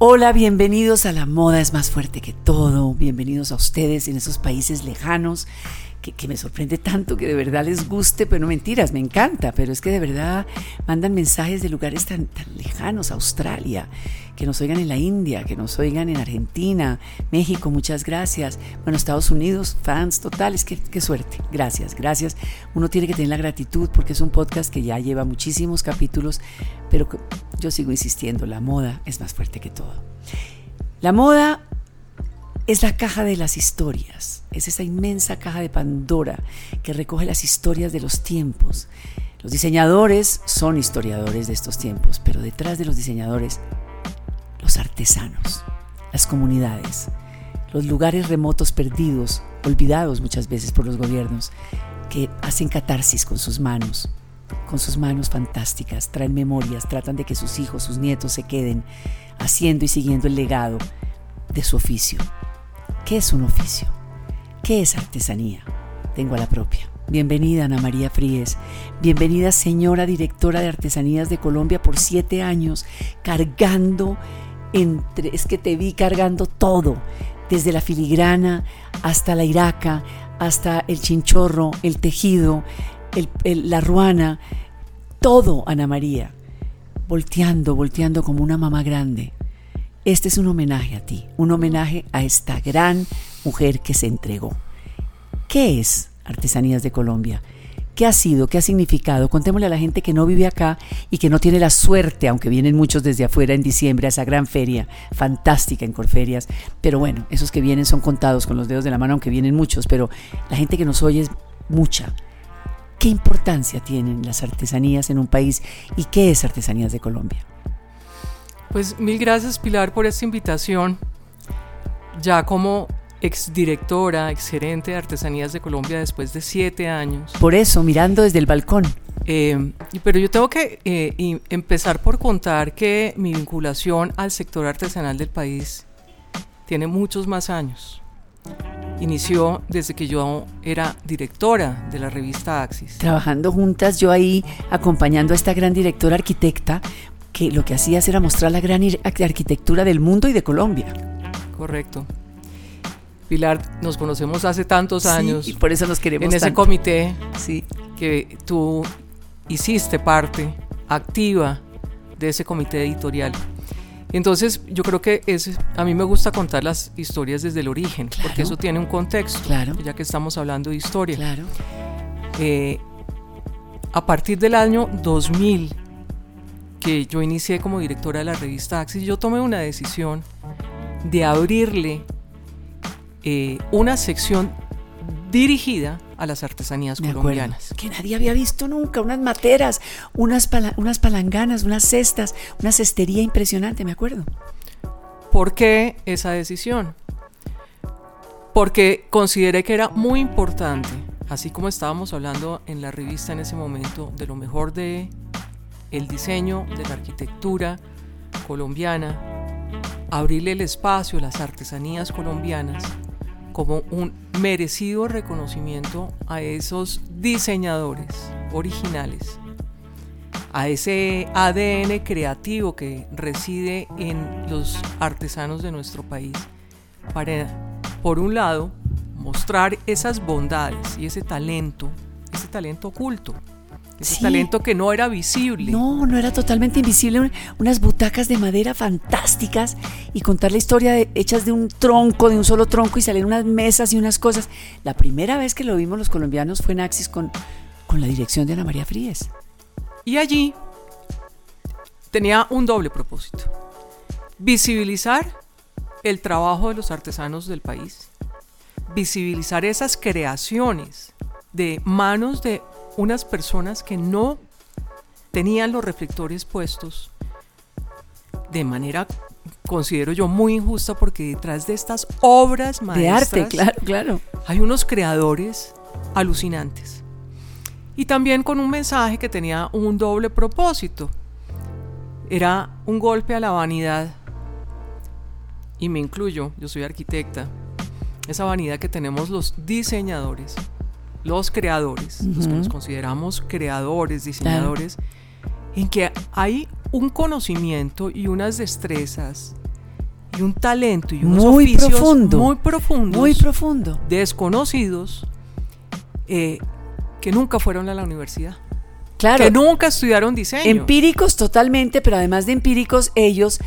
Hola, bienvenidos a La Moda es más fuerte que todo. Bienvenidos a ustedes en esos países lejanos que, me sorprende tanto que de verdad les guste, pero no mentiras, me encanta, pero es que de verdad mandan mensajes de lugares tan, tan lejanos, Australia, que nos oigan en la India, que nos oigan en Argentina, México, muchas gracias. Bueno, Estados Unidos, fans totales, qué, qué suerte, gracias, gracias. Uno tiene que tener la gratitud porque es un podcast que ya lleva muchísimos capítulos, pero yo sigo insistiendo, la moda es más fuerte que todo. La moda es la caja de las historias, es esa inmensa caja de Pandora que recoge las historias de los tiempos. Los diseñadores son historiadores de estos tiempos, pero detrás de los diseñadores, los artesanos, las comunidades, los lugares remotos perdidos, olvidados muchas veces por los gobiernos, que hacen catarsis con sus manos, con sus manos fantásticas, traen memorias, tratan de que sus hijos, sus nietos se queden haciendo y siguiendo el legado de su oficio. ¿Qué es un oficio? ¿Qué es artesanía? Tengo a la propia. Bienvenida Ana María Fríes. Bienvenida señora directora de Artesanías de Colombia por siete años, cargando entre, es que te vi cargando todo, desde la filigrana hasta la iraca, hasta el chinchorro, el tejido, la ruana, todo, Ana María, volteando, volteando como una mamá grande. Este es un homenaje a ti, un homenaje a esta gran mujer que se entregó. ¿Qué es Artesanías de Colombia? ¿Qué ha sido? ¿Qué ha significado? Contémosle a la gente que no vive acá y que no tiene la suerte, aunque vienen muchos desde afuera en diciembre a esa gran feria, fantástica en Corferias. Pero bueno, esos que vienen son contados con los dedos de la mano, aunque vienen muchos, pero la gente que nos oye es mucha. ¿Qué importancia tienen las artesanías en un país y qué es Artesanías de Colombia? Pues mil gracias Pilar por esta invitación. Ya como exdirectora, exgerente de Artesanías de Colombia después de siete años. Por eso, mirando desde el balcón. Eh, pero yo tengo que eh, empezar por contar que mi vinculación al sector artesanal del país tiene muchos más años. Inició desde que yo era directora de la revista Axis. Trabajando juntas, yo ahí acompañando a esta gran directora arquitecta, que lo que hacías era mostrar la gran arquitectura del mundo y de Colombia. Correcto. Pilar, nos conocemos hace tantos años. y por eso nos queremos En ese comité sí. que tú hiciste parte activa de ese comité editorial. Entonces, yo creo que es, a mí me gusta contar las historias desde el origen, porque eso tiene un contexto, claro. ya que estamos hablando de historia. Claro. Eh, a partir del año 2000, que yo inicié como directora de la revista Axis, yo tomé una decisión de abrirle eh, una sección dirigida a las artesanías colombianas. Que nadie había visto nunca, unas materas, unas, unas palanganas, unas cestas, una cestería impresionante, me acuerdo. ¿Por qué esa decisión? Porque consideré que era muy importante, así como estábamos hablando en la revista en ese momento, de lo mejor de el diseño de la arquitectura colombiana, abrirle el espacio a las artesanías colombianas como un merecido reconocimiento a esos diseñadores originales, a ese ADN creativo que reside en los artesanos de nuestro país, para, por un lado, mostrar esas bondades y ese talento, ese talento oculto ese talento que no era visible. No, no era totalmente invisible. Unas butacas de madera fantásticas y contar la historia de, hechas de un tronco, de un solo tronco y salen unas mesas y unas cosas. La primera vez que lo vimos los colombianos fue en Axis con, con la dirección de Ana María Fríes. Y allí tenía un doble propósito. Visibilizar el trabajo de los artesanos del país. Visibilizar esas creaciones de manos de unas personas que no tenían los reflectores puestos de manera considero yo muy injusta porque detrás de estas obras maestras de arte, claro, claro, hay unos creadores alucinantes. Y también con un mensaje que tenía un doble propósito. Era un golpe a la vanidad. Y me incluyo, yo soy arquitecta. Esa vanidad que tenemos los diseñadores los creadores, los que nos consideramos creadores, diseñadores, en que hay un conocimiento y unas destrezas y un talento y unos muy oficios profundo, muy profundos, muy profundo, desconocidos, eh, que nunca fueron a la universidad. Claro. Que nunca estudiaron diseño. Empíricos totalmente, pero además de empíricos, ellos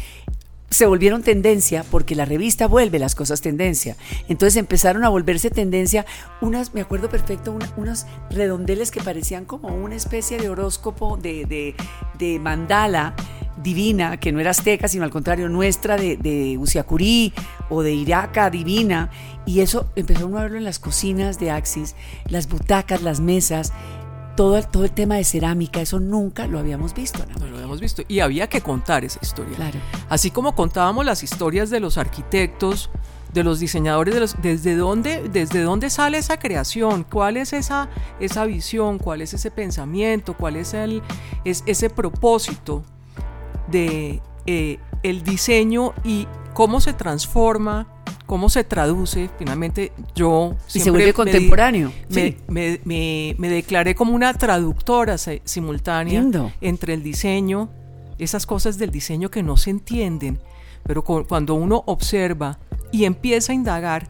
se volvieron tendencia porque la revista vuelve las cosas tendencia. Entonces empezaron a volverse tendencia unas, me acuerdo perfecto, unos redondeles que parecían como una especie de horóscopo de, de, de mandala divina, que no era azteca, sino al contrario, nuestra de, de Usiacurí o de Iraca divina. Y eso empezó a verlo en las cocinas de Axis, las butacas, las mesas todo el, todo el tema de cerámica, eso nunca lo habíamos visto. No lo habíamos visto. Y había que contar esa historia. Claro. Así como contábamos las historias de los arquitectos, de los diseñadores, de los, desde, dónde, desde dónde sale esa creación, cuál es esa, esa visión, cuál es ese pensamiento, cuál es, el, es ese propósito de eh, el diseño y cómo se transforma cómo se traduce, finalmente yo... Y se vuelve contemporáneo. Me, sí. me, me, me, declaré como una traductora simultánea Lindo. entre el diseño, esas cosas del diseño que no se entienden, pero cuando uno observa y empieza a indagar,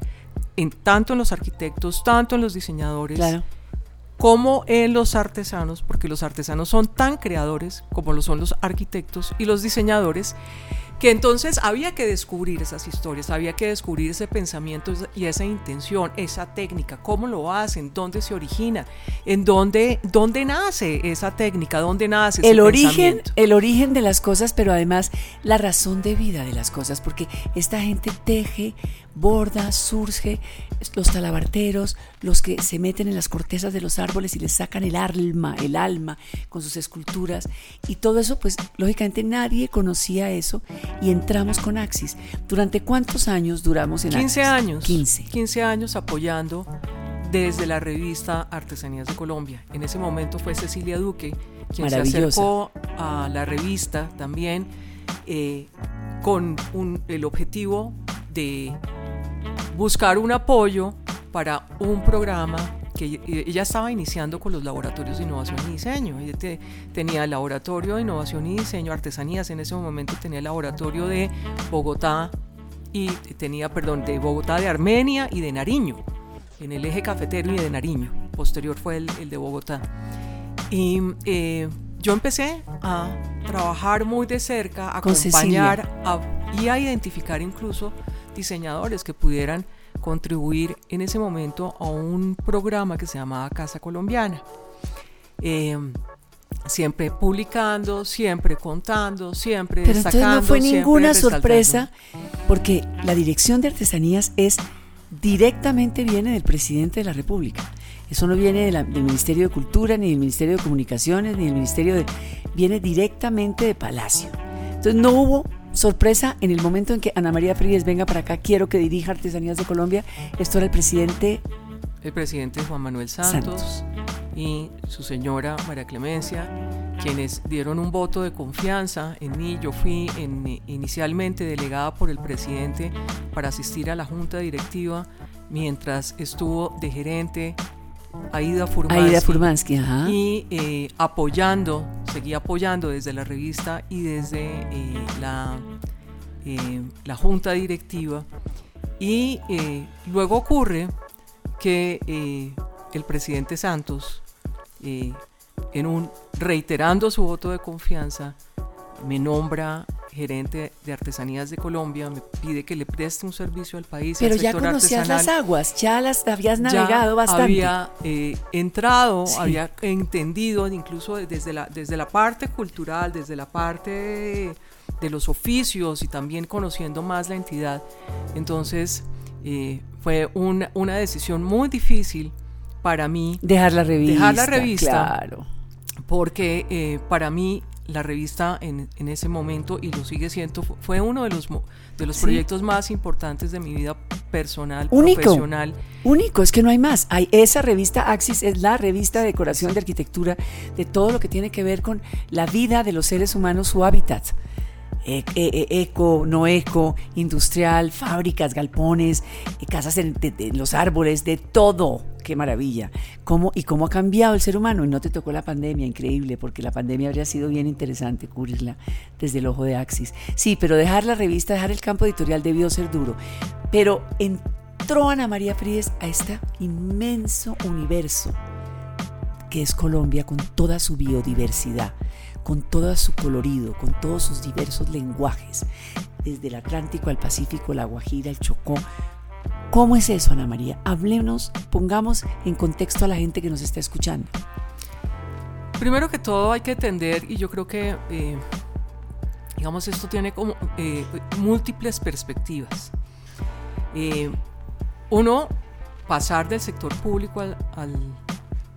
en, tanto en los arquitectos, tanto en los diseñadores, claro. como en los artesanos, porque los artesanos son tan creadores como lo son los arquitectos y los diseñadores, que entonces había que descubrir esas historias, había que descubrir ese pensamiento y esa intención, esa técnica, cómo lo hacen, dónde se origina, en dónde, dónde nace esa técnica, dónde nace el origen, el origen de las cosas, pero además la razón de vida de las cosas, porque esta gente teje, borda, surge, los talabarteros, los que se meten en las cortezas de los árboles y les sacan el alma, el alma con sus esculturas y todo eso, pues lógicamente nadie conocía eso y entramos con Axis. ¿Durante cuántos años duramos en 15 Axis? años. 15. 15 años apoyando desde la revista Artesanías de Colombia. En ese momento fue Cecilia Duque quien se acercó a la revista también eh, con un, el objetivo de buscar un apoyo para un programa que ella estaba iniciando con los laboratorios de innovación y diseño. Ella te, tenía el laboratorio de innovación y diseño, artesanías, en ese momento tenía el laboratorio de Bogotá y tenía, perdón, de Bogotá, de Armenia y de Nariño, en el eje cafetero y de Nariño. Posterior fue el, el de Bogotá. Y eh, yo empecé a trabajar muy de cerca, a acompañar a, y a identificar incluso diseñadores que pudieran contribuir en ese momento a un programa que se llamaba Casa Colombiana. Eh, siempre publicando, siempre contando, siempre Pero destacando. entonces no fue ninguna sorpresa porque la dirección de artesanías es directamente viene del presidente de la República. Eso no viene de la, del Ministerio de Cultura, ni del Ministerio de Comunicaciones, ni del Ministerio de... viene directamente de Palacio. Entonces no hubo sorpresa en el momento en que Ana María Fríes venga para acá, quiero que dirija Artesanías de Colombia. Esto era el presidente. El presidente Juan Manuel Santos, Santos. y su señora María Clemencia, quienes dieron un voto de confianza en mí. Yo fui en, inicialmente delegada por el presidente para asistir a la junta directiva mientras estuvo de gerente Aida Furmansky, Aida Furmansky ajá. y eh, apoyando, seguí apoyando desde la revista y desde eh, la, eh, la junta directiva. Y luego ocurre que el presidente Santos, en un, reiterando su voto de confianza, me nombra gerente de artesanías de Colombia, me pide que le preste un servicio al país. Pero al ya sector conocías artesanal. las aguas, ya las habías navegado ya bastante. Había eh, entrado, Sí. había entendido, incluso desde la, desde la parte cultural, desde la parte de, de los oficios y también conociendo más la entidad. Entonces eh, fue una, una decisión muy difícil para mí Dejar la revista. Dejar la revista. Claro. porque eh, para mí la revista en, en, ese momento, y lo sigue siendo, fue uno de los, de los Sí. proyectos más importantes de mi vida personal, Único. profesional. Único, es que no hay más. Hay esa revista Axis es la revista de decoración de arquitectura de todo lo que tiene que ver con la vida de los seres humanos, su hábitat. E- e- e- eco, no eco, industrial, fábricas, galpones, eh, casas en, los árboles, de todo. Qué maravilla. ¿Cómo, y cómo ha cambiado el ser humano. Y no te tocó la pandemia, increíble, porque la pandemia habría sido bien interesante cubrirla desde el ojo de Axis. Sí, pero dejar la revista, dejar el campo editorial debió ser duro. Pero entró Ana María Fríes a este inmenso universo que es Colombia con toda su biodiversidad, con todo su colorido, con todos sus diversos lenguajes, desde el Atlántico al Pacífico, la Guajira, el Chocó. ¿Cómo es eso, Ana María? Hablemos, pongamos en contexto a la gente que nos está escuchando. Primero que todo hay que entender, y yo creo que, eh, digamos, esto tiene como eh, múltiples perspectivas. Eh, uno, pasar del sector público al, al-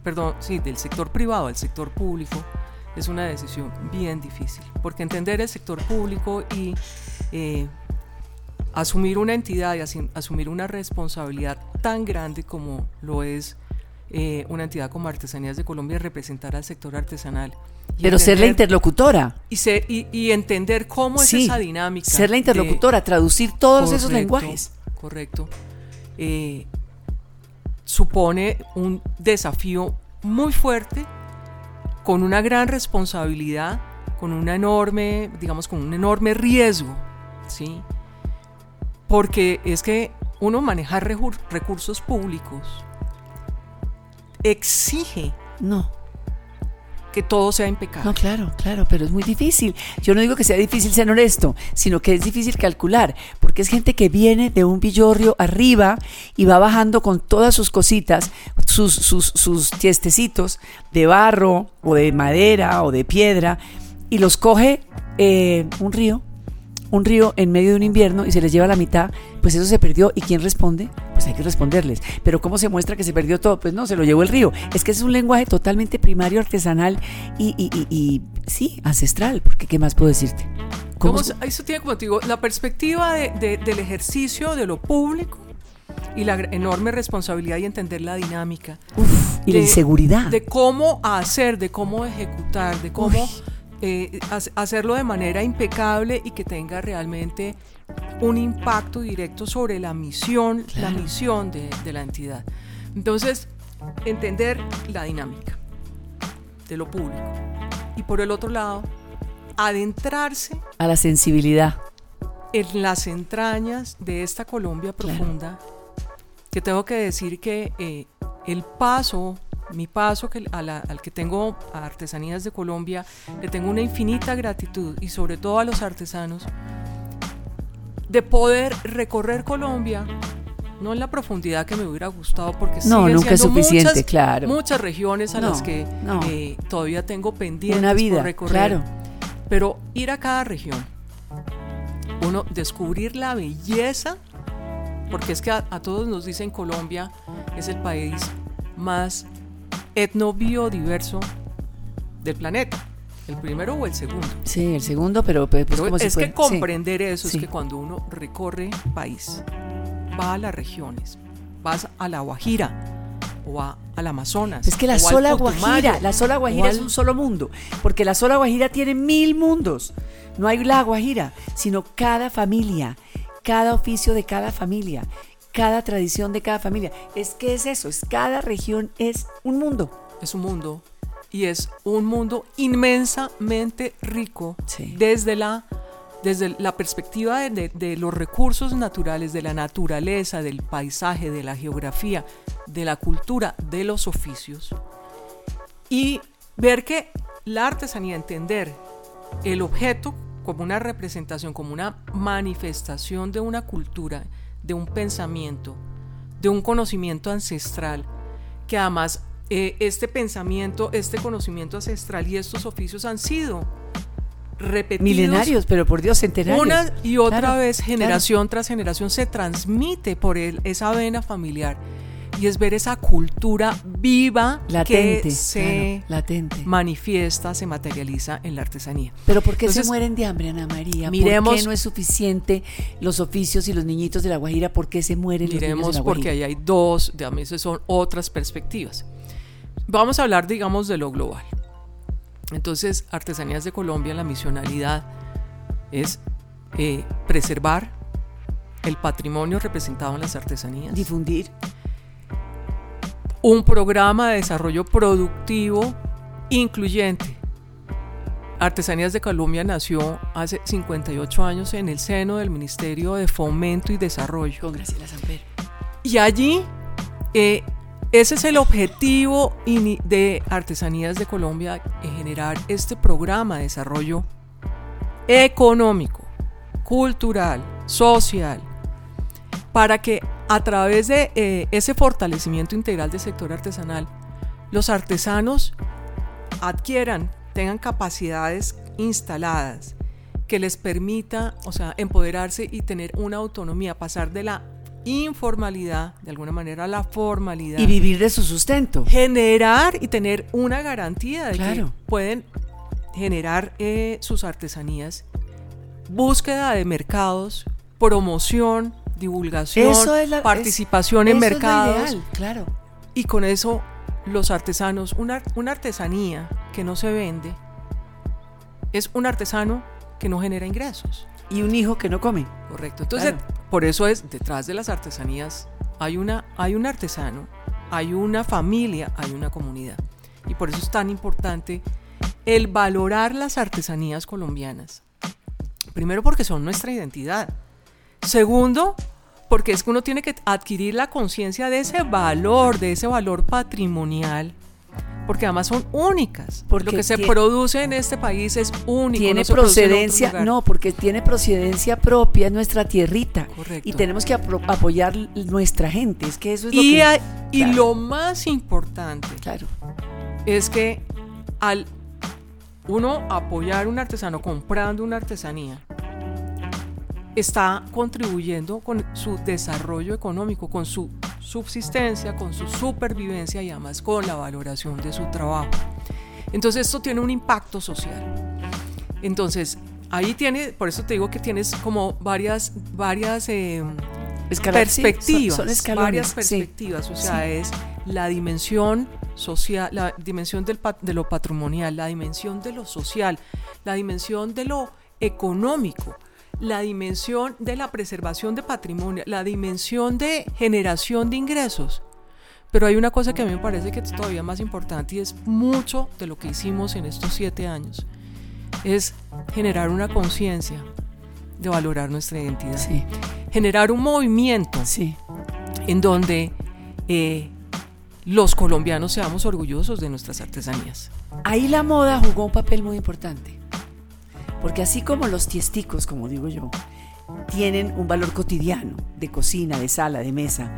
perdón, sí, del sector privado al sector público es una decisión bien difícil, porque entender el sector público y eh, asumir una entidad y asumir una responsabilidad tan grande como lo es eh, una entidad como Artesanías de Colombia, representar al sector artesanal. Pero ser la interlocutora, y, ser- y- y entender cómo es esa dinámica. ser la de- interlocutora, traducir todos esos lenguajes. Correcto. Eh, supone un desafío muy fuerte, con una gran responsabilidad, con una enorme, digamos, con un enorme riesgo, ¿sí? Porque es que uno manejar recursos públicos exige No, que todo sea impecable. no, claro, claro, pero es muy difícil. Yo no digo que sea difícil ser honesto, sino que es difícil calcular, porque es gente que viene de un villorrio arriba y va bajando con todas sus cositas, sus, sus, sus tiestecitos de barro o de madera o de piedra, y los coge eh, un río, un río en medio de un invierno y se les lleva la mitad, pues eso se perdió. ¿Y quién responde? Pues hay que responderles. Pero ¿cómo se muestra que se perdió todo? Pues no, se lo llevó el río. Es que es un lenguaje totalmente primario, artesanal y, y- y- y, sí, ancestral, porque ¿qué más puedo decirte? ¿Cómo ¿Cómo eso tiene, como te digo, la perspectiva de- de- del ejercicio de lo público y la enorme responsabilidad y entender la dinámica. Uf, y la inseguridad. De cómo hacer, de cómo ejecutar, de cómo. Eh, ha- hacerlo de manera impecable y que tenga realmente un impacto directo sobre la misión, la misión de, de la entidad. Entonces, entender la dinámica de lo público. Y por el otro lado, adentrarse a la sensibilidad. en las entrañas de esta Colombia Claro. profunda, que tengo que decir que eh, el paso, mi paso que, a la- al que tengo a Artesanías de Colombia, le tengo una infinita gratitud y sobre todo a los artesanos, de poder recorrer Colombia, no en la profundidad que me hubiera gustado, porque No, siguen nunca es suficiente, muchas, claro. muchas regiones a No, las que no. eh, todavía tengo pendientes Una por vida, recorrer. claro. Pero ir a cada región, uno descubrir la belleza, porque es que a, a todos nos dicen Colombia es el país más etnobiodiverso del planeta. ¿El primero o el segundo? Sí, el segundo, pero pues, Pero ¿cómo se es que puede? Sí. comprender eso sí. es que cuando uno recorre país, va a las regiones, vas a la Guajira o a, al Amazonas. Es que la al sola Guajira, la sola Guajira o es al- un solo mundo, porque la sola Guajira tiene mil mundos. No hay la Guajira, sino cada familia, cada oficio de cada familia, cada tradición de cada familia. Es que es eso, es cada región es un mundo. es un mundo y es un mundo inmensamente rico Sí. desde la desde la perspectiva de, de- de los recursos naturales, de la naturaleza, del paisaje, de la geografía, de la cultura, de los oficios. Y ver que la artesanía, entender el objeto como una representación, como una manifestación de una cultura, de un pensamiento, de un conocimiento ancestral, que además eh, este pensamiento, este conocimiento ancestral y estos oficios han sido repetidos Milenarios, pero por Dios, centenarios. una y otra Claro, vez, claro. generación tras generación, se transmite por él esa vena familiar. Y es ver esa cultura viva Latente, que se claro, latente. manifiesta, se materializa en la artesanía. Pero ¿por qué se Entonces, mueren de hambre, Ana María? ¿Por miremos- qué no es suficiente los oficios y los niñitos de la Guajira? ¿Por qué se mueren los niños de Miremos la porque Guajira? ahí hay dos, esas son otras perspectivas. Vamos a hablar, digamos, de lo global. Entonces, Artesanías de Colombia, la misionalidad es eh, preservar el patrimonio representado en las artesanías. Difundir. Un programa de desarrollo productivo incluyente. Artesanías de Colombia nació hace 58 años en el seno del Ministerio de Fomento y Desarrollo. Con Graciela Samper. Y allí, eh, ese es el objetivo de Artesanías de Colombia, generar este programa de desarrollo económico, cultural, social, para que a través de eh, ese fortalecimiento integral del sector artesanal, los artesanos adquieran, tengan capacidades instaladas que les permita, o sea, empoderarse y tener una autonomía, pasar de la informalidad, de alguna manera, a la formalidad. Y vivir de su sustento. Generar y tener una garantía de que pueden generar eh, sus artesanías, búsqueda de mercados, promoción, divulgación, participación en mercados. claro. Y con eso los artesanos, una, una artesanía que no se vende, es un artesano que no genera ingresos. Y un hijo que no come. Correcto. Entonces, por eso es, detrás de las artesanías hay, una, hay un artesano, hay una familia, hay una comunidad. Y por eso es tan importante el valorar las artesanías colombianas. Primero porque son nuestra identidad. Segundo, porque es que uno tiene que adquirir la conciencia de ese valor, de ese valor patrimonial, porque además son únicas. Porque lo que se produce en este país es único. Tiene procedencia, no, porque tiene procedencia propia, en nuestra tierrita. Correcto. Y tenemos que apoyar nuestra gente. Es que eso es lo que. y lo más importante claro. es que al uno apoyar a un artesano comprando una artesanía, está contribuyendo con su desarrollo económico, con su subsistencia, con su supervivencia y además con la valoración de su trabajo. Entonces esto tiene un impacto social. Entonces ahí tiene, por eso te digo que tienes como varias, varias eh, perspectivas, varias perspectivas, o sea, es la dimensión social, la dimensión del, de lo patrimonial, la dimensión de lo social, la dimensión de lo económico la dimensión de la preservación de patrimonio, la dimensión de generación de ingresos. Pero hay una cosa que a mí me parece que es todavía más importante y es mucho de lo que hicimos en estos siete años. Es generar una conciencia de valorar nuestra identidad. Generar un movimiento en donde eh, los colombianos seamos orgullosos de nuestras artesanías. Ahí la moda jugó un papel muy importante. Porque así como los tiesticos, como digo yo, tienen un valor cotidiano de cocina, de sala, de mesa,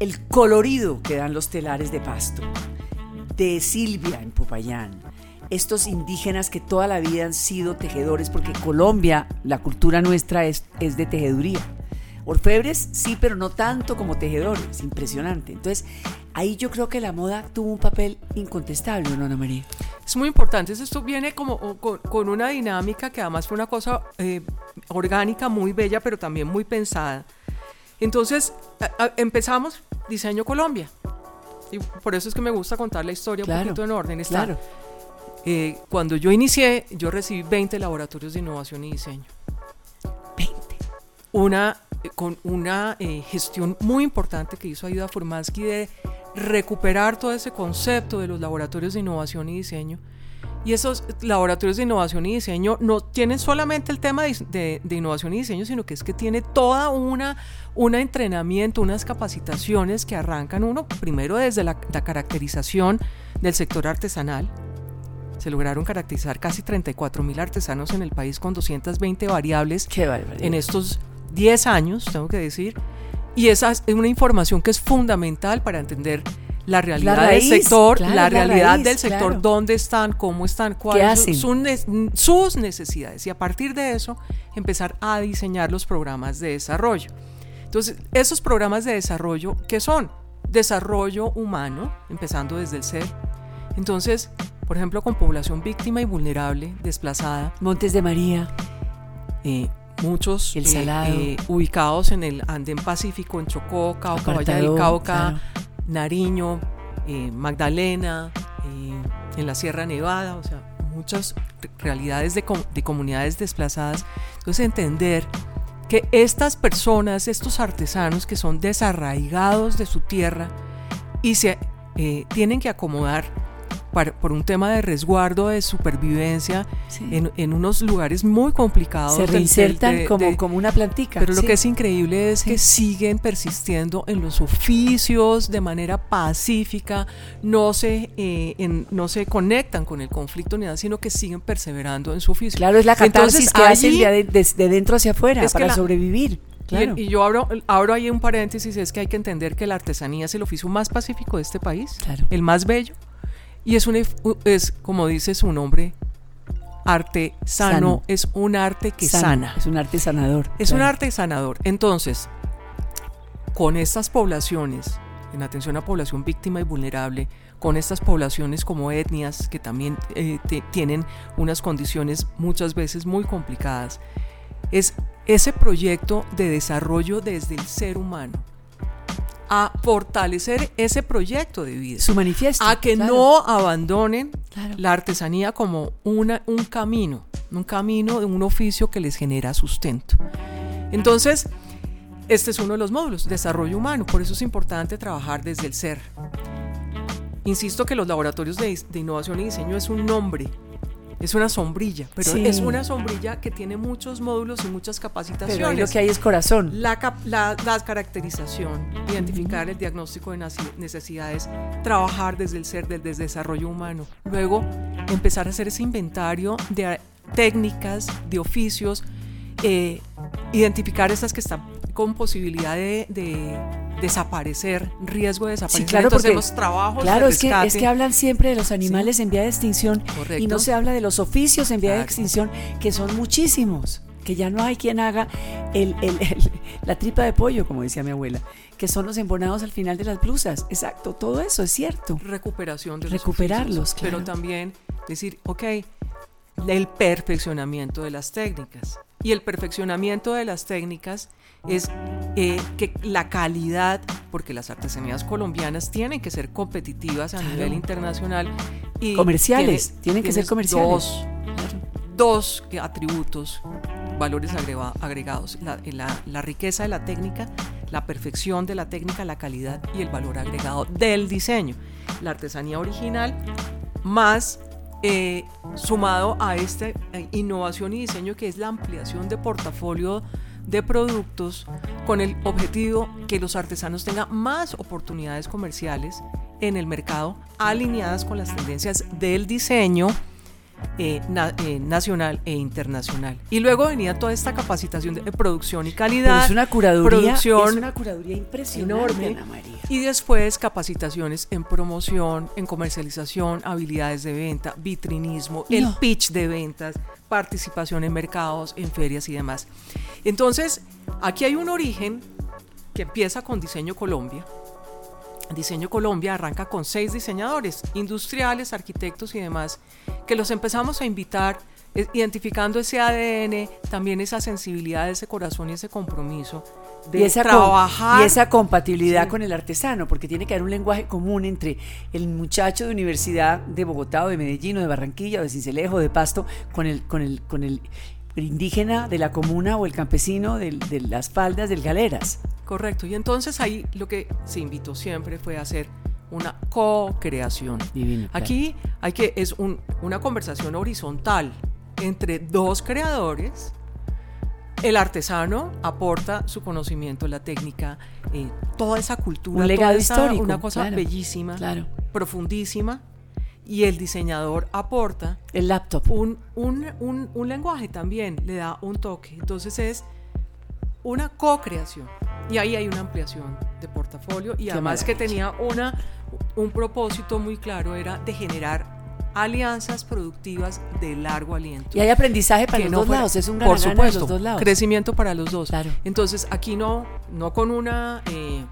el colorido que dan los telares de pasto, de Silvia en Popayán, estos indígenas que toda la vida han sido tejedores, porque Colombia, la cultura nuestra es, es de tejeduría. Orfebres sí, pero no tanto como tejedores, impresionante. Entonces, ahí yo creo que la moda tuvo un papel incontestable, ¿no, Ana María? Es muy importante, esto viene como con, una dinámica que además fue una cosa eh, orgánica, muy bella, pero también muy pensada. Entonces empezamos Diseño Colombia. Y por eso es que me gusta contar la historia un poquito en orden. claro. Eh, cuando yo inicié, yo recibí 20 laboratorios de innovación y diseño. 20. Una, con una gestión muy importante que hizo Ayuda Formansky de recuperar todo ese concepto de los laboratorios de innovación y diseño. Y esos laboratorios de innovación y diseño no tienen solamente el tema de, innovación y diseño, sino que es que tiene toda una un entrenamiento, unas capacitaciones que arrancan uno primero desde la, caracterización del sector artesanal. Se lograron caracterizar casi 34 mil artesanos en el país con 220 variables en estos 10 años, tengo que decir y esa es una información que es fundamental para entender la realidad del sector, la realidad del sector, dónde están, cómo están, cuáles son sus necesidades. Y a partir de eso, empezar a diseñar los programas de desarrollo. Entonces, esos programas de desarrollo, ¿qué son? Desarrollo humano, empezando desde el ser. Entonces, por ejemplo, con población víctima y vulnerable, desplazada. Montes de María. Eh, muchos el eh, eh, ubicados en el Andén Pacífico, en Chocó, Cauca, Valle del Cauca, Nariño, eh, Magdalena, en la Sierra Nevada, o sea, muchas realidades de, de comunidades desplazadas. Entonces entender que estas personas, estos artesanos que son desarraigados de su tierra y se tienen que acomodar por un tema de resguardo, de supervivencia, en, unos lugares muy complicados. Se reinsertan como, como una plantica. Pero lo que es increíble es que siguen persistiendo en los oficios de manera pacífica, no se, eh, no se conectan con el conflicto ni nada, sino que siguen perseverando en su oficio. Claro, es la catarsis que hacen de, de, dentro hacia afuera para sobrevivir. Claro. Y, yo abro, abro ahí un paréntesis, es que hay que entender que la artesanía es el oficio más pacífico de este país, el más bello, y es, un, es como dice su nombre, artesano, es un arte que sana. Es un arte sanador. Es un arte sanador. Entonces, con estas poblaciones, en atención a población víctima y vulnerable, con estas poblaciones como etnias que también eh, tienen unas condiciones muchas veces muy complicadas, es ese proyecto de desarrollo desde el ser humano a fortalecer ese proyecto de vida. Su manifiesto. A que no abandonen la artesanía como una, un camino, un camino de un oficio que les genera sustento. Entonces, este es uno de los módulos, desarrollo humano. Por eso es importante trabajar desde el ser. Insisto que los laboratorios de, de innovación y diseño es un nombre, es una sombrilla, pero es una sombrilla que tiene muchos módulos y muchas capacitaciones. Pero lo que hay es corazón. La, caracterización, identificar el diagnóstico de necesidades, trabajar desde el ser, desde el desarrollo humano. Luego, empezar a hacer ese inventario de técnicas, de oficios, eh, identificar esas que están con posibilidad de desaparecer, riesgo de desaparecer. claro, Entonces hacemos trabajos claro, es que, es que hablan siempre de los animales en vía de extinción y no se habla de los oficios en vía de extinción, que son muchísimos, que ya no hay quien haga el, la tripa de pollo, como decía mi abuela, que son los embonados al final de las blusas. Exacto, todo eso es cierto. Recuperación de Recuperarlos, Pero también decir, ok, el perfeccionamiento de las técnicas. Y el perfeccionamiento de las técnicas es eh, que la calidad, porque las artesanías colombianas tienen que ser competitivas a nivel internacional. Y comerciales, tienen que ser comerciales. Dos, atributos, valores agregados, la, la riqueza de la técnica, la perfección de la técnica, la calidad y el valor agregado del diseño. La artesanía original más eh, sumado a esta eh, innovación y diseño que es la ampliación de portafolio de productos con el objetivo que los artesanos tengan más oportunidades comerciales en el mercado alineadas con las tendencias del diseño eh, eh, nacional e internacional. Y luego venía toda esta capacitación de producción y calidad. es una curaduría, es una curaduría impresionante, enorme. María. Y después capacitaciones en promoción, en comercialización, habilidades de venta, vitrinismo, el pitch de ventas, participación en mercados, en ferias y demás. Entonces, aquí hay un origen que empieza con Diseño Colombia, Diseño Colombia arranca con seis diseñadores, industriales, arquitectos y demás, que los empezamos a invitar eh, identificando ese ADN, también esa sensibilidad, ese corazón y ese compromiso de y esa trabajar. y esa compatibilidad con el artesano, porque tiene que haber un lenguaje común entre el muchacho de universidad de Bogotá o de Medellín o de Barranquilla o de Cincelejo o de Pasto con el, con el, con el indígena de la comuna o el campesino de, de las faldas del Galeras. Correcto, y entonces ahí lo que se invitó siempre fue a hacer una co-creación. Aquí hay que, es un, una conversación horizontal entre dos creadores. El artesano aporta su conocimiento, la técnica, eh, toda esa cultura, un legado histórico, una cosa bellísima, profundísima, y el diseñador aporta el laptop. Un, un, un, un, lenguaje también le da un toque. Entonces es una co-creación. Y ahí hay una ampliación de portafolio y además que tenía una, un propósito muy claro, era de generar alianzas productivas de largo aliento. Y hay aprendizaje para los dos lados, es un gran Por supuesto, los dos lados. crecimiento para los dos. Entonces aquí no, no con una... Eh,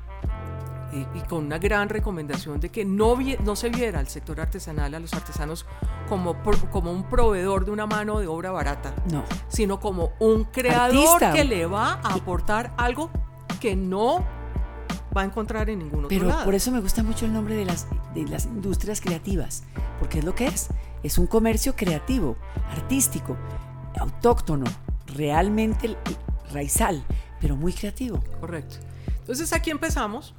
y con una gran recomendación de que no, no se viera al sector artesanal, a los artesanos, como, como un proveedor de una mano de obra barata, no. sino como un creador que le va a aportar algo que no va a encontrar en ningún otro Pero lado. por eso me gusta mucho el nombre de las, de las industrias creativas, porque es lo que es. es un comercio creativo, artístico, autóctono, realmente raizal, pero muy creativo. Correcto. Entonces aquí empezamos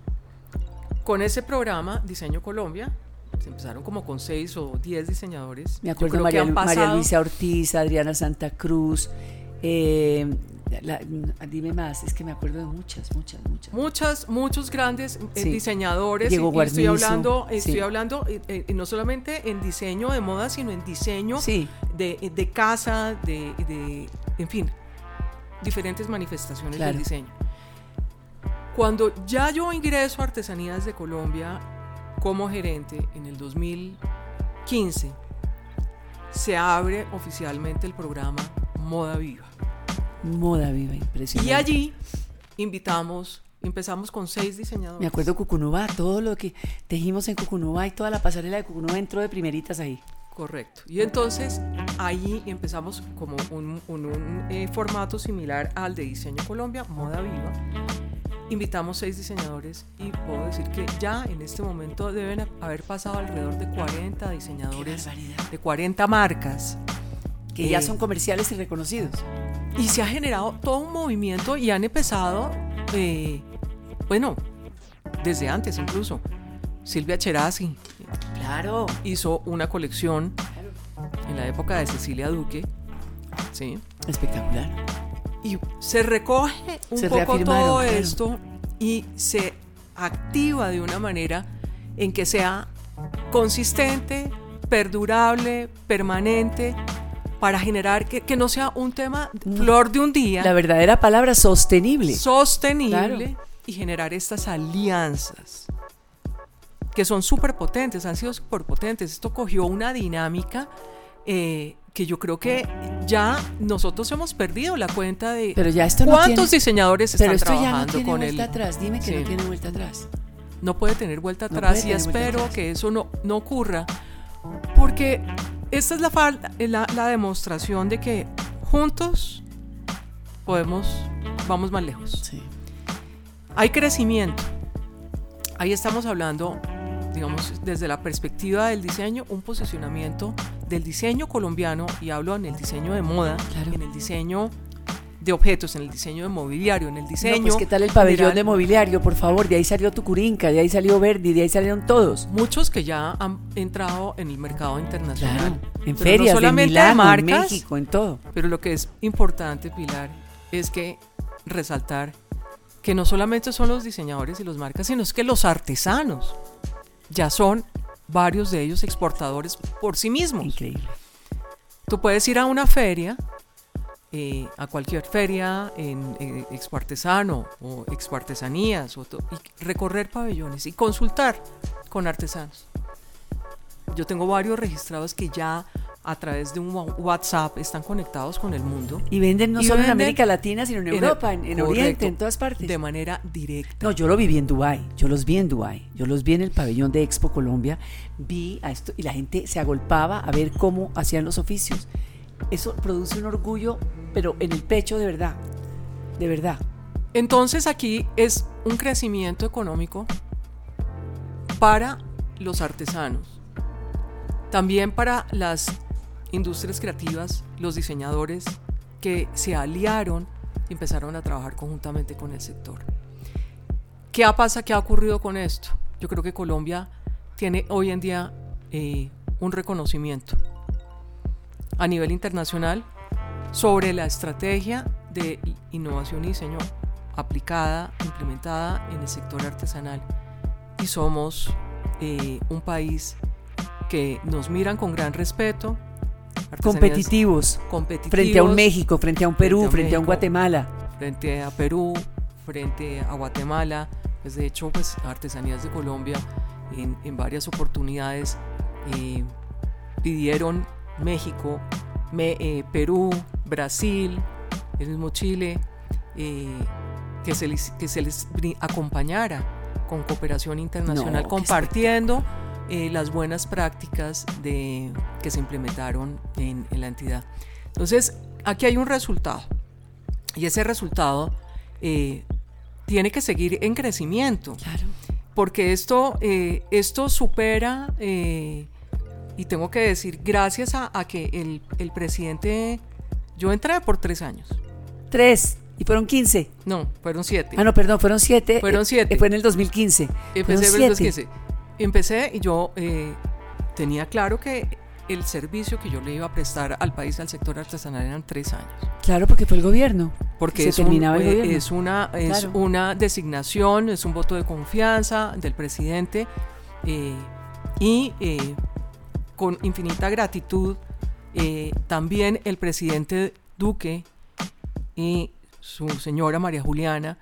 con ese programa Diseño Colombia. Se empezaron como con seis o diez diseñadores. Me acuerdo María, María Luisa Ortiz, Adriana Santa Cruz, eh, dime más, es que me acuerdo de muchas, muchas, muchas. Muchas, muchos grandes eh, diseñadores. Diego y, estoy hablando, estoy hablando eh, no solamente en diseño de moda, sino en diseño de, de, casa, de, de, en fin, diferentes manifestaciones del diseño. Cuando ya yo ingreso a Artesanías de Colombia como gerente en el 2015, se abre oficialmente el programa Moda Viva. Moda Viva, impresionante. Y allí invitamos, empezamos con seis diseñadores. Me acuerdo Cucunubá, todo lo que tejimos en Cucunubá y toda la pasarela de Cucunubá entró de primeritas ahí. Correcto. Y entonces ahí empezamos como un, un, eh, formato similar al de Diseño Colombia, Moda Viva. Invitamos seis diseñadores y puedo decir que ya en este momento deben haber pasado alrededor de 40 diseñadores de 40 marcas. Que ya eh, son comerciales y reconocidos. Y se ha generado todo un movimiento y han empezado, eh, bueno, desde antes incluso. Silvia Cherasi, Claro. Hizo una colección en la época de Cecilia Duque. Sí. Espectacular. Y se recoge un poco todo esto y se activa de una manera en que sea consistente, perdurable, permanente, para generar que, no sea un tema flor de un día. La verdadera palabra sostenible. Sostenible y generar estas alianzas que son súper potentes, han sido súper potentes. Esto cogió una dinámica eh, que yo creo que ya nosotros hemos perdido la cuenta de pero ya esto cuántos diseñadores están pero esto trabajando ya no tiene con vuelta atrás. Dime que no tiene vuelta atrás. No puede tener vuelta atrás y espero que eso no, no ocurra porque esta es la, la, la demostración de que juntos podemos, vamos más lejos. Sí. Hay crecimiento. Ahí estamos hablando digamos, desde la perspectiva del diseño, un posicionamiento del diseño colombiano, y hablo en el diseño de moda, en el diseño de objetos, en el diseño de mobiliario, en el diseño. pues ¿qué tal el pabellón de mobiliario? Por favor, de ahí salió Tucurinca, de ahí salió Verdi, de ahí salieron todos. Muchos que ya han entrado en el mercado internacional. en ferias, no solamente en marcas, en México, en todo. Pero lo que es importante, Pilar, es que resaltar que no solamente son los diseñadores y los marcas, sino es que los artesanos ya son varios de ellos exportadores por sí mismos. Increíble. Tú puedes ir a una feria, eh, a cualquier feria en eh, Expo Artesano o Expo Artesanías, y recorrer pabellones y consultar con artesanos. Yo tengo varios registrados que ya a través de un WhatsApp están conectados con el mundo. Y venden no solo en América Latina, sino en, Europa, en, Oriente, en todas partes. De manera directa. No, yo lo viví en Dubai, yo los vi en Dubai, yo los vi en el pabellón de Expo Colombia, vi a esto y la gente se agolpaba a ver cómo hacían los oficios. Eso produce un orgullo, pero en el pecho de verdad, de verdad. Entonces aquí es un crecimiento económico para los artesanos, también para las industrias creativas, los diseñadores que se aliaron y empezaron a trabajar conjuntamente con el sector. ¿Qué pasa? ¿Qué ha ocurrido con esto? Yo creo que Colombia tiene hoy en día eh, un reconocimiento a nivel internacional sobre la estrategia de innovación y diseño aplicada, implementada en el sector artesanal. Y somos eh, un país que nos miran con gran respeto, competitivos, frente a un México, frente a un Perú, frente a, un Guatemala. Frente a Perú, frente a Guatemala. Pues de hecho, pues Artesanías de Colombia en, varias oportunidades eh, pidieron México, eh, Perú, Brasil, el mismo Chile, eh, que, se les, que se les acompañara con cooperación internacional, compartiendo eh, las buenas prácticas de, que se implementaron en, la entidad. Entonces, aquí hay un resultado y ese resultado eh, tiene que seguir en crecimiento. Claro. Porque esto, eh, esto supera y tengo que decir, gracias a, que el, el, presidente, yo entré por tres años. Tres. ¿Y fueron 15? No, fueron siete. Ah, no, perdón, fueron siete. Fueron siete. fue en el 2015. Empecé en el 2015. Empecé y yo eh, tenía claro que el servicio que yo le iba a prestar al país, al sector artesanal, eran tres años. Claro, porque fue el gobierno. Porque Se es, terminaba el eh, gobierno. es, una, es una designación, es un voto de confianza del presidente eh, y eh, con infinita gratitud también el presidente Duque y su señora María Juliana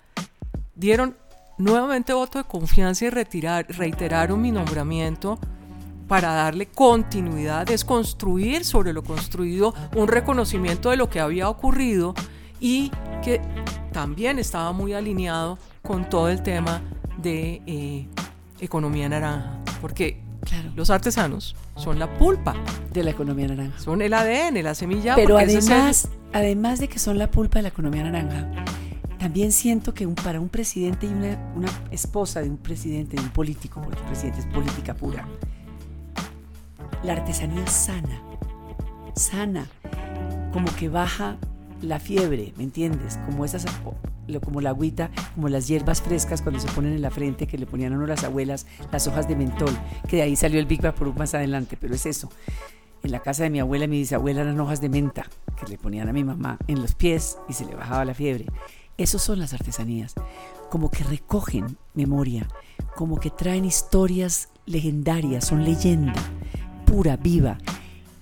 dieron nuevamente voto de confianza y retirar, reiteraron mi nombramiento para darle continuidad, es construir sobre lo construido un reconocimiento de lo que había ocurrido y que también estaba muy alineado con todo el tema de eh, economía naranja, porque los artesanos son la pulpa de la economía naranja. Son el ADN, la semilla. Pero además, además de que son la pulpa de la economía naranja, también siento que para un presidente y una, esposa de un presidente, de un político, porque el presidente es política pura, la artesanía sana, sana, como que baja la fiebre, ¿me entiendes? Como esas como la agüita, como las hierbas frescas cuando se ponen en la frente que le ponían a uno las abuelas, las hojas de mentol, que de ahí salió el Big Vaporub más adelante, pero es eso. En la casa de mi abuela y mi bisabuela eran hojas de menta que le ponían a mi mamá en los pies y se le bajaba la fiebre. Esos son las artesanías, como que recogen memoria, como que traen historias legendarias, son leyenda pura, viva.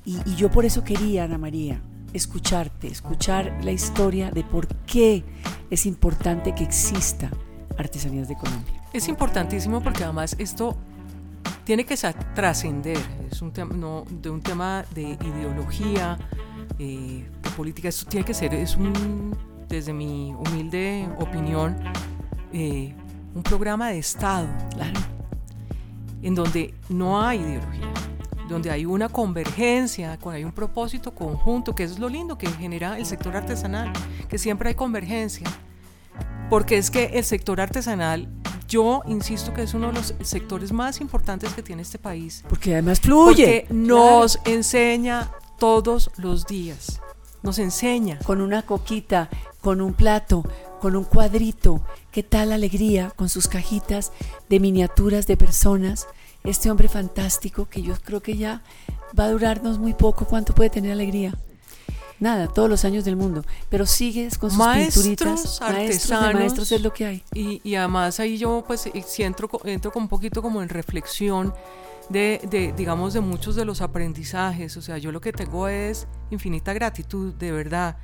Y, yo por eso quería, Ana María, escucharte, escuchar la historia de por qué es importante que exista Artesanías de Colombia. Es importantísimo porque además esto tiene que trascender, es un tema de un tema de ideología, eh, de política, esto tiene que ser, es un, desde mi humilde opinión, eh, un programa de Estado, claro. en donde no hay ideología donde hay una convergencia, cuando hay un propósito conjunto, que es lo lindo que genera el sector artesanal, que siempre hay convergencia. Porque es que el sector artesanal, yo insisto que es uno de los sectores más importantes que tiene este país. Porque además fluye. Porque nos enseña todos los días. Nos enseña. Con una coquita, con un plato, con un cuadrito. ¿Qué tal alegría con sus cajitas de miniaturas de personas? este hombre fantástico que yo creo que ya va a durarnos muy poco. ¿Cuánto puede tener alegría? Nada, todos los años del mundo. Pero sigues con sus maestros, pinturitas. Artesanos, maestros, es lo que hay. Y, además ahí yo pues si entro, entro con un poquito como en reflexión de, digamos, de muchos de los aprendizajes. O sea, yo lo que tengo es infinita gratitud, de verdad.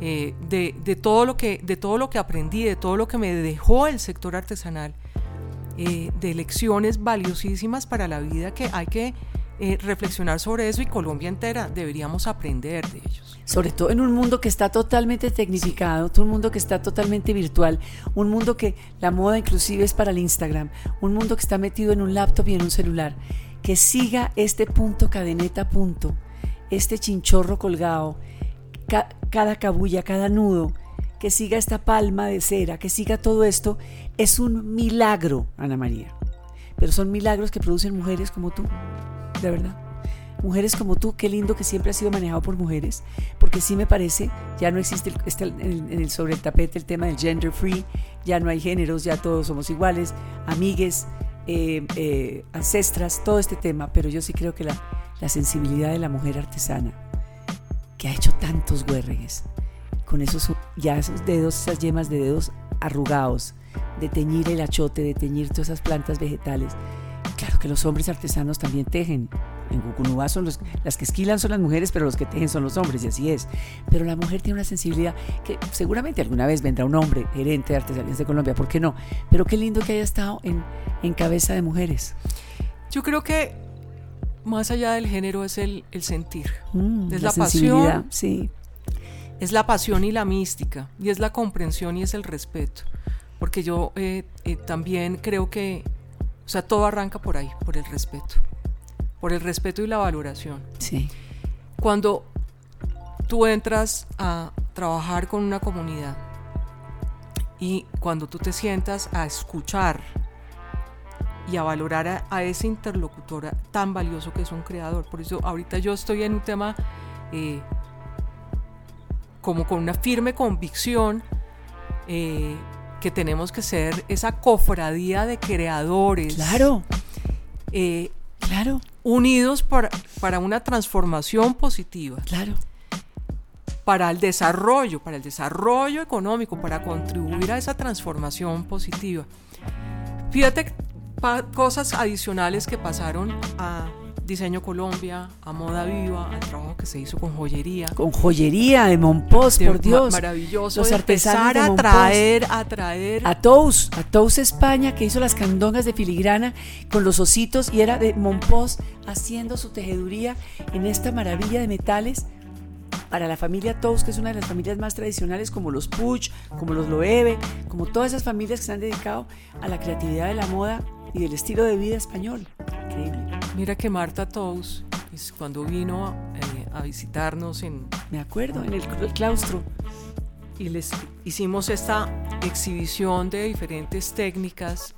Eh, de, de, todo lo que, de todo lo que aprendí, de todo lo que me dejó el sector artesanal eh, de lecciones valiosísimas para la vida que hay que eh, reflexionar sobre eso y Colombia entera deberíamos aprender de ellos. Sobre todo en un mundo que está totalmente tecnificado, un mundo que está totalmente virtual, un mundo que la moda inclusive es para el Instagram, un mundo que está metido en un laptop y en un celular, que siga este punto cadeneta punto, este chinchorro colgado, cada cabulla, cada nudo, que siga esta palma de cera, que siga todo esto, es un milagro, Ana María. Pero son milagros que producen mujeres como tú, de verdad. Mujeres como tú, qué lindo que siempre ha sido manejado por mujeres, porque sí me parece, ya no existe el, sobre el tapete el tema del gender free, ya no hay géneros, ya todos somos iguales, amigues, eh, eh, ancestras, todo este tema, pero yo sí creo que la, la sensibilidad de la mujer artesana, que ha hecho tantos huérregues, con esos, ya esos dedos, esas yemas de dedos arrugados, de teñir el achote, de teñir todas esas plantas vegetales. Claro que los hombres artesanos también tejen. En Cucunubá son los, las que esquilan son las mujeres, pero los que tejen son los hombres, y así es. Pero la mujer tiene una sensibilidad que seguramente alguna vez vendrá un hombre gerente de artesanías de Colombia, ¿por qué no? Pero qué lindo que haya estado en, en cabeza de mujeres. Yo creo que más allá del género es el, el sentir, mm, es la, la pasión, sí es la pasión y la mística, y es la comprensión y es el respeto. Porque yo eh, eh, también creo que, o sea, todo arranca por ahí, por el respeto. Por el respeto y la valoración. Sí. Cuando tú entras a trabajar con una comunidad y cuando tú te sientas a escuchar y a valorar a, ese interlocutor tan valioso que es un creador. Por eso ahorita yo estoy en un tema eh, como con una firme convicción eh, que tenemos que ser esa cofradía de creadores. Claro. Eh, claro. Unidos para, para una transformación positiva. Claro. Para el desarrollo, para el desarrollo económico, para contribuir a esa transformación positiva. Fíjate cosas adicionales que pasaron a Diseño Colombia, a Moda Viva, al trabajo que se hizo con joyería. Con joyería de Monpós, por Dios. maravilloso. Los artesanos a traer, a traer. A Tous, a Tous España, que hizo las candongas de filigrana con los ositos y era de Monpós haciendo su tejeduría en esta maravilla de metales para la familia Tous, que es una de las familias más tradicionales, como los Puch, como los Loewe, como todas esas familias que se han dedicado a la creatividad de la moda y del estilo de vida español. Increíble. Mira que Marta Tous, pues, cuando vino eh, a visitarnos en... Me acuerdo, en el, claustro. Y les hicimos esta exhibición de diferentes técnicas.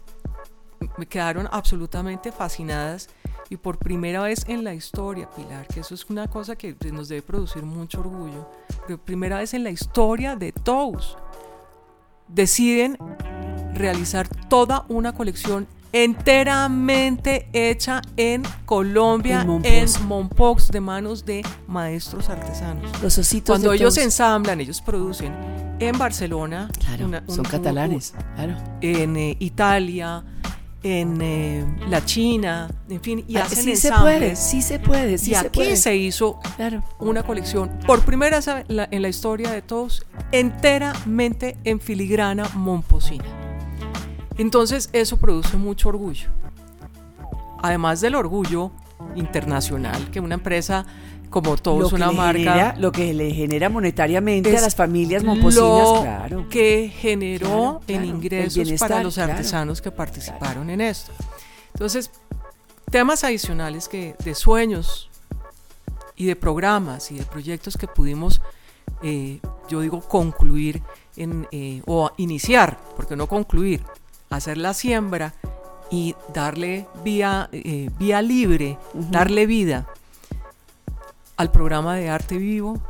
Me quedaron absolutamente fascinadas y por primera vez en la historia, Pilar, que eso es una cosa que nos debe producir mucho orgullo, por primera vez en la historia de Tous, deciden realizar toda una colección enteramente hecha en Colombia, en Monpox, de manos de maestros artesanos. Los ositos Cuando ellos ensamblan, ellos producen en Barcelona, son catalanes, claro. en eh, Italia, en eh, la China, en fin, y ah, hacen sí se puede, sí se puede, sí y aquí se hizo una colección por primera vez en la historia de todos enteramente en filigrana momposina. Entonces eso produce mucho orgullo. Además del orgullo internacional que una empresa como todos una marca lo que le genera monetariamente a las familias momposinas claro. que generó en ingresos para los artesanos que participaron en esto. Entonces temas adicionales que de sueños y de programas y de proyectos que pudimos eh, yo digo concluir en, eh, o iniciar porque no concluir hacer la siembra y darle vía, eh, vía libre, darle vida al programa de arte vivo,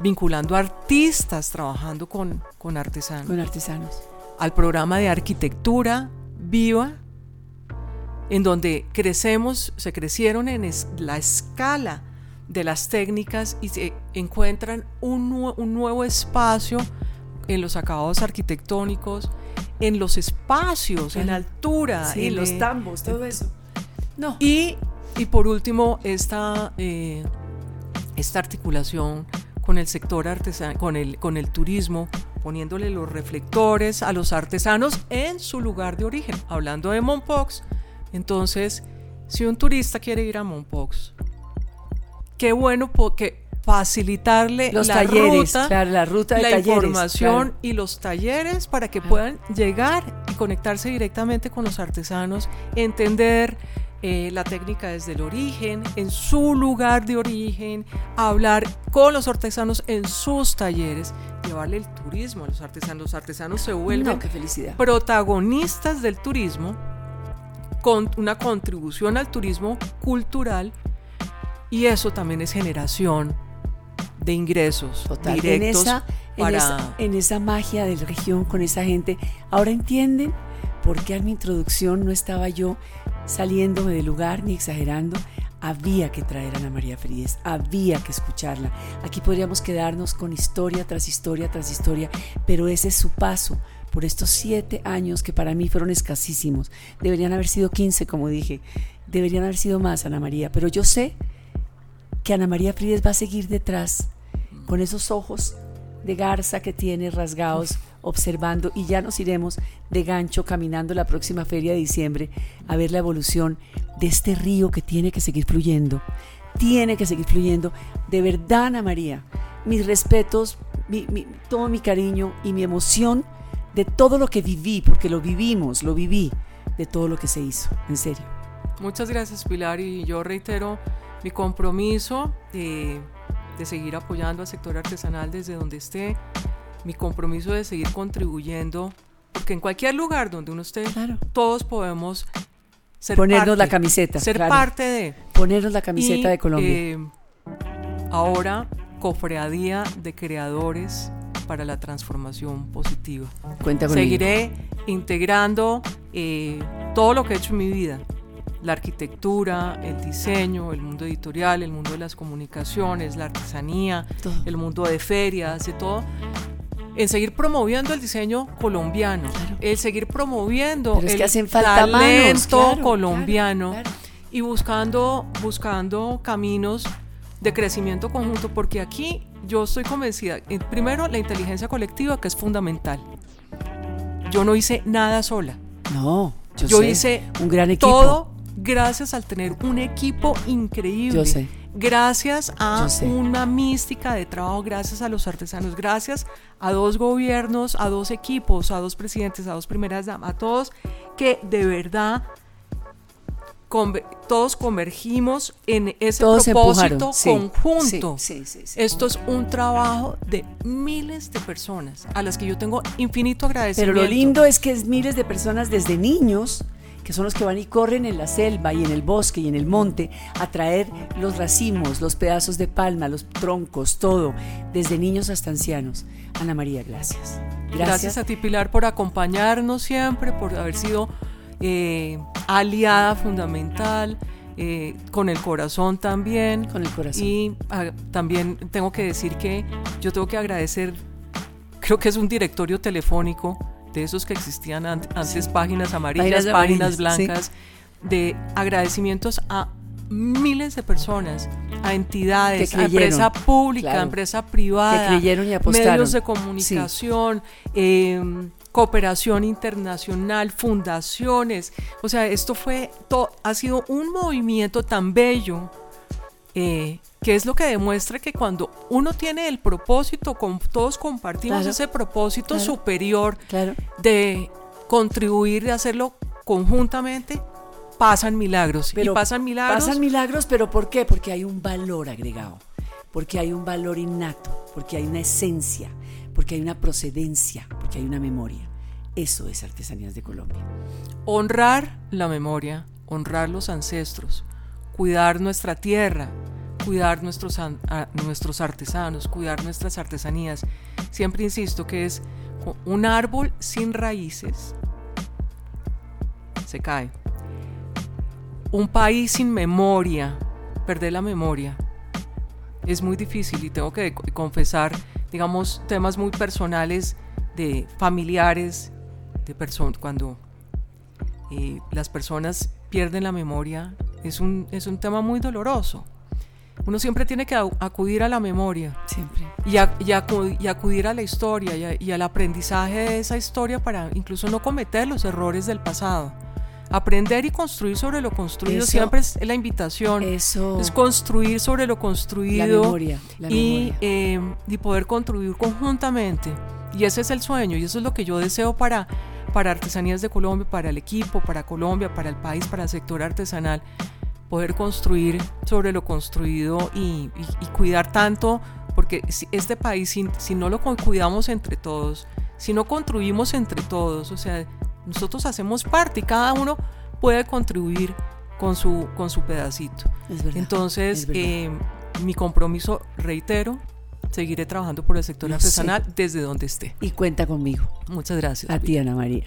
vinculando artistas trabajando con, con artesanos. Con artesanos. Al programa de arquitectura viva, en donde crecemos, se crecieron en la escala de las técnicas y se encuentran un, un nuevo espacio en los acabados arquitectónicos, en los espacios, en altura, en los tambos, todo eso. No. Y, y por último, esta, eh, esta articulación con el sector artesano, con el, con el turismo, poniéndole los reflectores a los artesanos en su lugar de origen. Hablando de Monpox, entonces, si un turista quiere ir a Monpox, qué bueno que facilitarle los la talleres, ruta, la ruta de la talleres, información y los talleres para que puedan llegar y conectarse directamente con los artesanos, entender eh, la técnica desde el origen, en su lugar de origen, hablar con los artesanos en sus talleres, llevarle el turismo a los artesanos. Los artesanos se vuelven protagonistas del turismo con una contribución al turismo cultural y eso también es generación de ingresos directos en esa, en esa, magia de la región con esa gente. Ahora entienden por qué en mi introducción no estaba yo saliéndome del lugar ni exagerando. Había que traer a Ana María Fríes, había que escucharla. Aquí podríamos quedarnos con historia tras historia tras historia, pero ese es su paso por estos siete años que para mí fueron escasísimos. Deberían haber sido 15, como dije. Deberían haber sido más, Ana María. Pero yo sé que Ana María Fríes va a seguir detrás con esos ojos de garza que tiene rasgados, observando y ya nos iremos de gancho caminando la próxima feria de diciembre a ver la evolución de este río que tiene que seguir fluyendo. Tiene que seguir fluyendo. De verdad, Ana María, mis respetos, todo mi cariño y mi emoción de todo lo que viví, porque lo vivimos, lo viví, de todo lo que se hizo, en serio. Muchas gracias, Pilar, y yo reitero mi compromiso. de de seguir apoyando al sector artesanal desde donde esté, mi compromiso de seguir contribuyendo, porque en cualquier lugar donde uno esté, Claro. todos podemos ser Ponernos parte, la camiseta, ser claro. parte de. Ponernos la camiseta Y, de Colombia. eh, ahora, cofreadía de creadores para la transformación positiva. Cuenta conmigo. Seguiré integrando eh, todo lo que he hecho en mi vida. La arquitectura, el diseño, el mundo editorial, el mundo de las comunicaciones, la artesanía, Todo. el mundo de ferias, de todo. En seguir promoviendo el diseño colombiano, Claro. el seguir promoviendo es el que hacen falta manos, talento claro, colombiano claro, y buscando, buscando caminos de crecimiento conjunto, porque aquí yo estoy convencida, eh, primero la inteligencia colectiva que es fundamental. Yo no hice nada sola, No, yo, yo sé. hice un gran equipo. todo gracias al tener un equipo increíble. Yo sé. Gracias a sé. una mística de trabajo, gracias a los artesanos, gracias a dos gobiernos, a dos equipos, a dos presidentes, a dos primeras damas, a todos que de verdad conver- todos convergimos en ese Todos propósito sí, conjunto. Sí, sí. Esto es un trabajo de miles de personas a las que yo tengo infinito Pero agradecimiento. lo lindo es que es miles de personas desde niños que son los que van y corren en la selva y en el bosque y en el monte a traer los racimos, los pedazos de palma, los troncos, todo, desde niños hasta ancianos. Ana María, gracias. Gracias, Gracias. a ti, Pilar, por acompañarnos siempre, por haber sido eh, aliada fundamental, eh, con el corazón también. Con el corazón. Y ah, también tengo que decir que yo tengo que agradecer, creo que es un directorio telefónico de esos que existían ant- antes, Sí. páginas amarillas, Páginas páginas, amarillas, sí. blancas, de agradecimientos a miles de personas, a entidades, a empresa pública, claro. a empresa privada, Que creyeron y apostaron. medios de comunicación, eh, cooperación internacional, fundaciones. O sea, esto fue, ha sido un movimiento tan bello eh, que es lo que demuestra que cuando uno tiene el propósito, con, todos compartimos Claro, ese propósito claro. superior Claro. de contribuir, de hacerlo conjuntamente, pasan milagros. Pero y pasan milagros. Pasan milagros, pero ¿por qué? Porque hay un valor agregado, porque hay un valor innato, porque hay una esencia, porque hay una procedencia, porque hay una memoria. Eso es Artesanías de Colombia. honrar la memoria, honrar los ancestros, cuidar nuestra tierra, cuidar nuestros, nuestros artesanos, cuidar nuestras artesanías. Siempre insisto que es un árbol sin raíces, se cae. Un país sin memoria, perder la memoria. Es muy difícil y tengo que co- confesar, digamos, temas muy personales de familiares, de personas, cuando eh, las personas pierden la memoria, es un, es un tema muy doloroso. Uno siempre tiene que acudir a la memoria Siempre. y, a- y acu- y acudir a la historia y, a- y al aprendizaje de esa historia para incluso no cometer los errores del pasado. Aprender y construir sobre lo construido Eso- siempre es la invitación. Eso. Es construir sobre lo la construido memoria. La y, memoria. eh, y poder contribuir conjuntamente. Y ese es el sueño y eso es lo que yo deseo para, para Artesanías de Colombia, para el equipo, para Colombia, para el país, para el sector artesanal poder construir sobre lo construido y, cuidar tanto, porque este país, si, no lo cuidamos entre todos, si no construimos entre todos, o sea, nosotros hacemos parte y cada uno puede contribuir con su, con su pedacito. Es verdad, Entonces, eh, mi compromiso, reitero, seguiré trabajando por el sector artesanal desde donde esté. Y cuenta conmigo. Muchas gracias. A ti, Ana María.